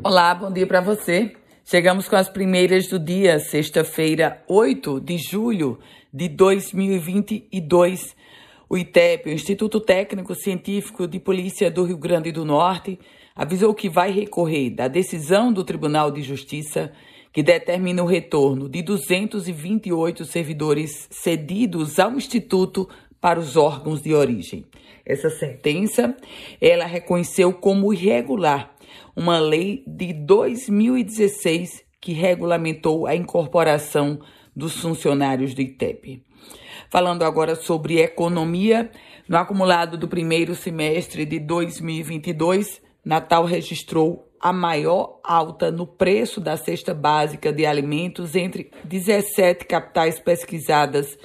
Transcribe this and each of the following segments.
Olá, bom dia para você. Chegamos com as primeiras do dia, sexta-feira, 8 de julho de 2022. O ITEP, o Instituto Técnico Científico de Polícia do Rio Grande do Norte, avisou que vai recorrer da decisão do Tribunal de Justiça que determina o retorno de 228 servidores cedidos ao Instituto para os órgãos de origem. Essa sentença, ela reconheceu como irregular uma lei de 2016 que regulamentou a incorporação dos funcionários do ITEP. Falando agora sobre economia, no acumulado do primeiro semestre de 2022, Natal registrou a maior alta no preço da cesta básica de alimentos entre 17 capitais pesquisadas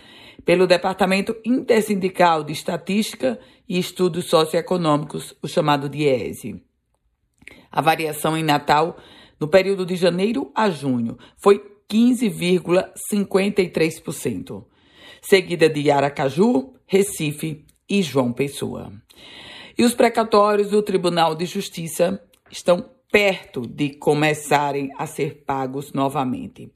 pelo Departamento Intersindical de Estatística e Estudos Socioeconômicos, o chamado DIESE. A variação em Natal no período de janeiro a junho foi 15,53%, seguida de Aracaju, Recife e João Pessoa. E os precatórios do Tribunal de Justiça estão perto de começarem a ser pagos novamente.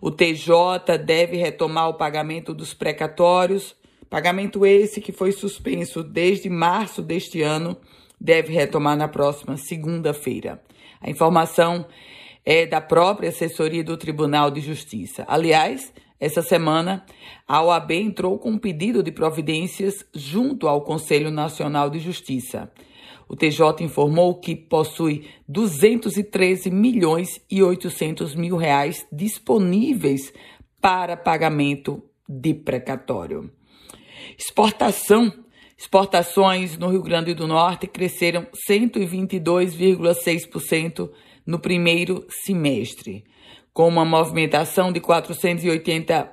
O TJ deve retomar o pagamento dos precatórios, pagamento esse que foi suspenso desde março deste ano, deve retomar na próxima segunda-feira. A informação é da própria assessoria do Tribunal de Justiça. Aliás, essa semana, a OAB entrou com um pedido de providências junto ao Conselho Nacional de Justiça. O TJ informou que possui 213 milhões e 800 mil reais disponíveis para pagamento de precatório. Exportação. Exportações no Rio Grande do Norte cresceram 122,6% no primeiro semestre, com uma movimentação de 480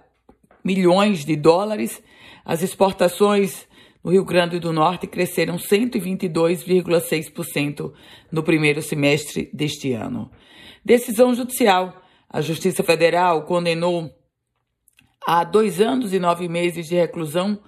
milhões de dólares. As exportações no Rio Grande do Norte cresceram 122,6% no primeiro semestre deste ano. Decisão judicial. A Justiça Federal condenou a dois anos e nove meses de reclusão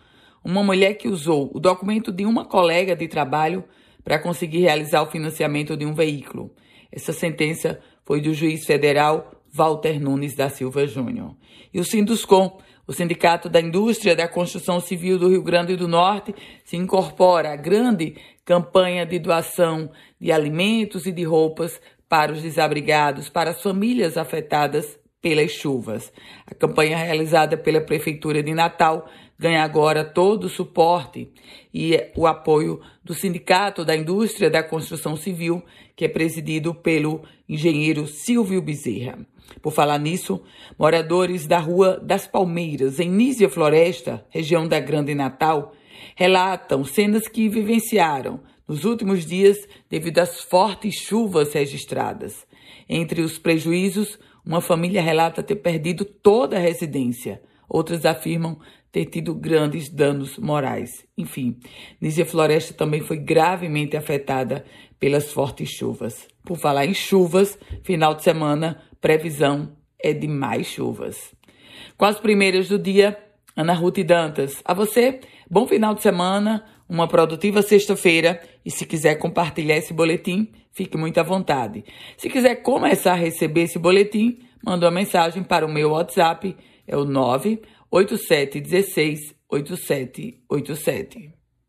uma mulher que usou o documento de uma colega de trabalho para conseguir realizar o financiamento de um veículo. Essa sentença foi do juiz federal Walter Nunes da Silva Júnior. E o Sinduscom o Sindicato da Indústria da Construção Civil do Rio Grande do Norte se incorpora à grande campanha de doação de alimentos e de roupas para os desabrigados, para as famílias afetadas pelas chuvas. A campanha realizada pela Prefeitura de Natal ganha agora todo o suporte e o apoio do Sindicato da Indústria da Construção Civil, que é presidido pelo engenheiro Silvio Bezerra. Por falar nisso, moradores da Rua das Palmeiras, em Nísia Floresta, região da Grande Natal, relatam cenas que vivenciaram nos últimos dias devido às fortes chuvas registradas. Entre os prejuízos, uma família relata ter perdido toda a residência. Outras afirmam ter tido grandes danos morais. Enfim, Nízia Floresta também foi gravemente afetada pelas fortes chuvas. Por falar em chuvas, final de semana, previsão é de mais chuvas. Com as primeiras do dia, Ana Ruth Dantas. A você, bom final de semana, uma produtiva sexta-feira e se quiser compartilhar esse boletim, fique muito à vontade. Se quiser começar a receber esse boletim, manda uma mensagem para o meu WhatsApp, é o 98716 8787.